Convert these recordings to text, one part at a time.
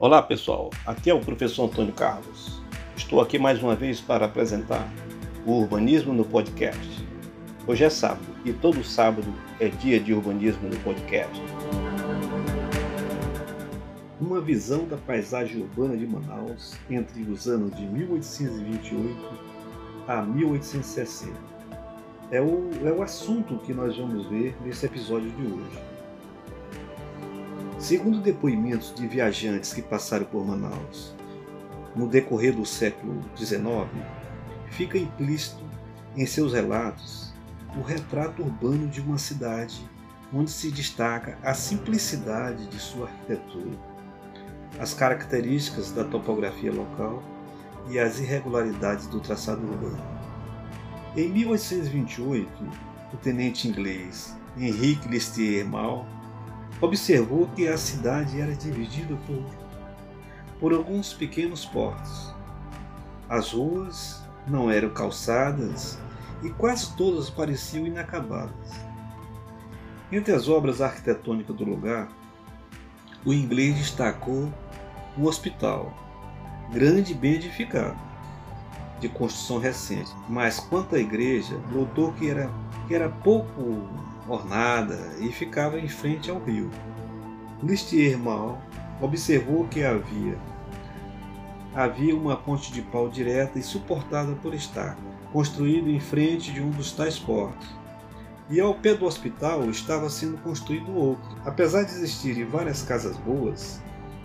Olá pessoal, aqui é o professor Antônio Carlos. Estou aqui mais uma vez para apresentar o Urbanismo no Podcast. Hoje é sábado e todo sábado é dia de urbanismo no podcast. Uma visão da paisagem urbana de Manaus entre os anos de 1828 a 1860. É o, é o assunto que nós vamos ver nesse episódio de hoje. Segundo depoimentos de viajantes que passaram por Manaus no decorrer do século XIX, fica implícito em seus relatos o retrato urbano de uma cidade onde se destaca a simplicidade de sua arquitetura, as características da topografia local e as irregularidades do traçado urbano. Em 1828, o tenente inglês Henrique Listier Mal observou que a cidade era dividida por, por alguns pequenos portos. As ruas não eram calçadas e quase todas pareciam inacabadas. Entre as obras arquitetônicas do lugar, o inglês destacou o hospital, grande e bem edificado, de construção recente, mas quanto à igreja, notou que era, que era pouco ornada e ficava em frente ao rio. Listier Mal observou que havia havia uma ponte de pau direta e suportada por estaca, construída em frente de um dos tais portos. E ao pé do hospital estava sendo construído outro. Apesar de existirem várias casas boas,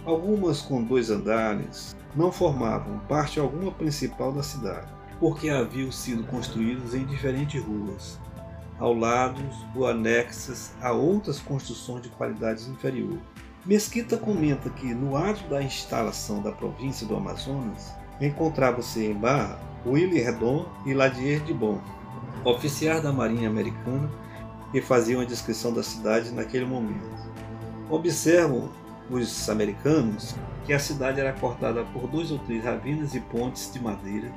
algumas com dois andares, não formavam parte alguma principal da cidade, porque haviam sido construídas em diferentes ruas, ao lado ou anexas a outras construções de qualidades inferior. Mesquita comenta que no ato da instalação da província do Amazonas encontrava-se em Barra Willy Redon e Ladier de Bon, oficiais da Marinha Americana que faziam a descrição da cidade naquele momento. Observam os americanos que a cidade era cortada por dois ou três ravinas e pontes de madeira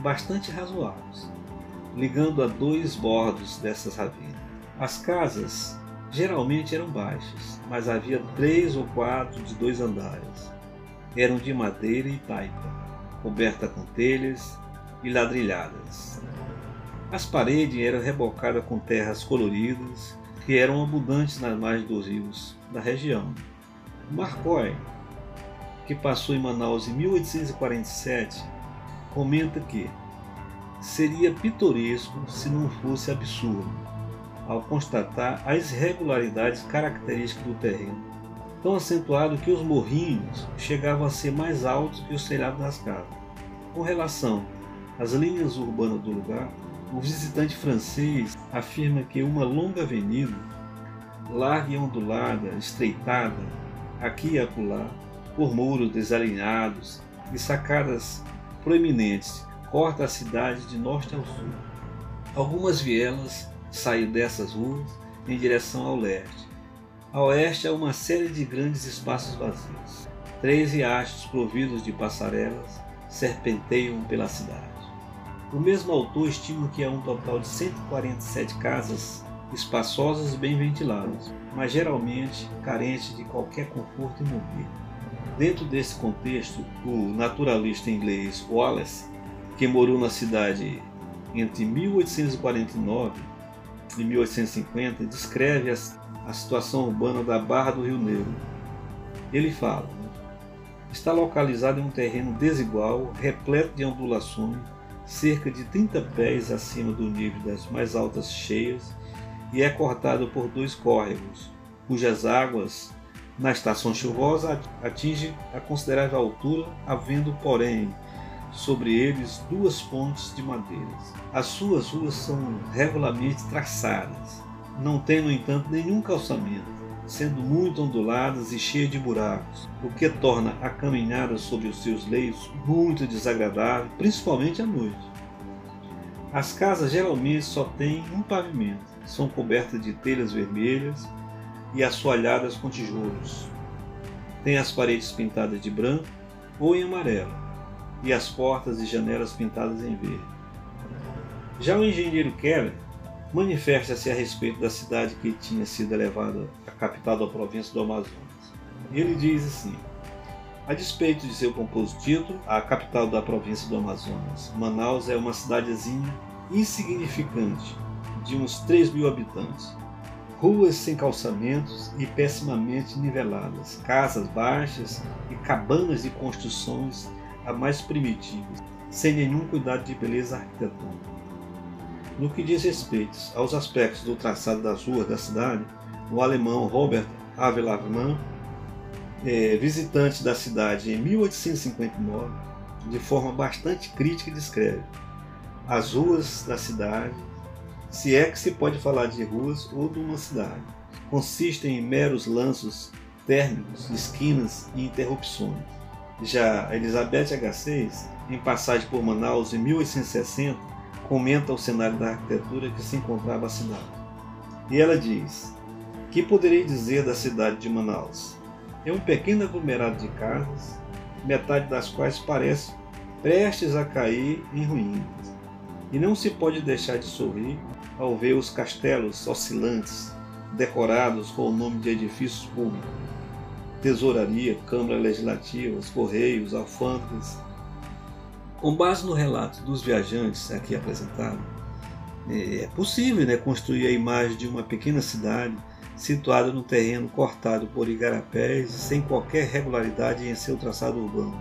bastante razoáveis, ligando a dois bordos dessas ravinas. As casas geralmente eram baixas, mas havia três ou quatro de dois andares. Eram de madeira e taipa, coberta com telhas e ladrilhadas. As paredes eram rebocadas com terras coloridas que eram abundantes nas margens dos rios da região. Marcoy, que passou em Manaus em 1847, comenta que seria pitoresco se não fosse absurdo, ao constatar as irregularidades características do terreno, tão acentuado que os morrinhos chegavam a ser mais altos que os telhados das casas. Com relação às linhas urbanas do lugar, o visitante francês afirma que uma longa avenida, larga e ondulada, estreitada, aqui e acolá, por muros desalinhados e sacadas proeminentes, corta a cidade de norte ao sul. Algumas vielas saem dessas ruas em direção ao leste. A oeste há uma série de grandes espaços vazios. Três riachos providos de passarelas serpenteiam pela cidade. O mesmo autor estima que há um total de 147 casas espaçosas e bem ventiladas, mas geralmente carentes de qualquer conforto e mobília. Dentro desse contexto, o naturalista inglês Wallace que morou na cidade entre 1849 e 1850, descreve a, a situação urbana da Barra do Rio Negro. Ele fala: né, está localizado em um terreno desigual, repleto de ondulações, cerca de 30 pés acima do nível das mais altas cheias, e é cortado por dois córregos, cujas águas na estação chuvosa atingem a considerável altura, havendo, porém, sobre eles duas pontes de madeiras. As suas ruas são regularmente traçadas, não tem, no entanto, nenhum calçamento, sendo muito onduladas e cheias de buracos, o que torna a caminhada sobre os seus leitos muito desagradável, principalmente à noite. As casas geralmente só têm um pavimento, são cobertas de telhas vermelhas e assoalhadas com tijolos. Tem as paredes pintadas de branco ou em amarelo e as portas e janelas pintadas em verde. Já o engenheiro Keller manifesta-se a respeito da cidade que tinha sido elevada à capital da província do Amazonas. Ele diz assim: A despeito de seu composto título, a capital da província do Amazonas, Manaus é uma cidadezinha insignificante, de uns 3 mil habitantes. Ruas sem calçamentos e pessimamente niveladas, casas baixas e cabanas de construções a mais primitivas, sem nenhum cuidado de beleza arquitetônica. No que diz respeito aos aspectos do traçado das ruas da cidade, o alemão Robert Avelard é, visitante da cidade em 1859, de forma bastante crítica, descreve as ruas da cidade, se é que se pode falar de ruas ou de uma cidade, consistem em meros lanços térmicos, esquinas e interrupções. Já Elizabeth H6, em passagem por Manaus em 1860, comenta o cenário da arquitetura que se encontrava a cidade. E ela diz: Que poderei dizer da cidade de Manaus? é um pequeno aglomerado de casas, metade das quais parece prestes a cair em ruínas. E não se pode deixar de sorrir ao ver os castelos oscilantes, decorados com o nome de edifícios públicos, tesouraria, Câmara Legislativa, os Correios, alfândegas. Com base no relato dos viajantes aqui apresentado, é possível né, construir a imagem de uma pequena cidade situada no terreno cortado por igarapés e sem qualquer regularidade em seu traçado urbano,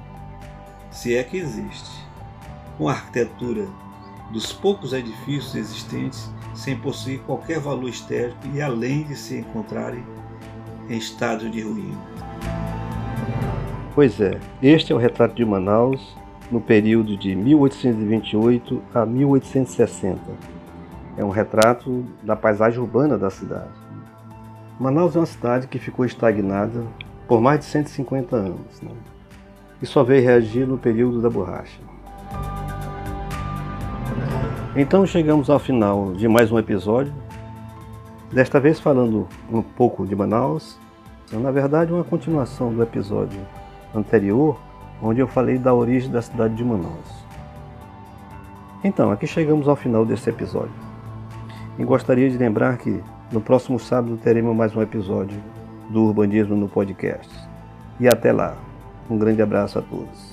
se é que existe, com a arquitetura dos poucos edifícios existentes sem possuir qualquer valor estético e além de se encontrarem em estado de ruína. Pois é, este é o retrato de Manaus no período de 1828 a 1860. É um retrato da paisagem urbana da cidade. Manaus é uma cidade que ficou estagnada por mais de 150 anos né? e só veio reagir no período da borracha. Então chegamos ao final de mais um episódio, desta vez falando um pouco de Manaus, na verdade uma continuação do episódio anterior, onde eu falei da origem da cidade de Manaus. Então, aqui chegamos ao final desse episódio. E gostaria de lembrar que no próximo sábado teremos mais um episódio do Urbanismo no Podcast. E até lá. Um grande abraço a todos.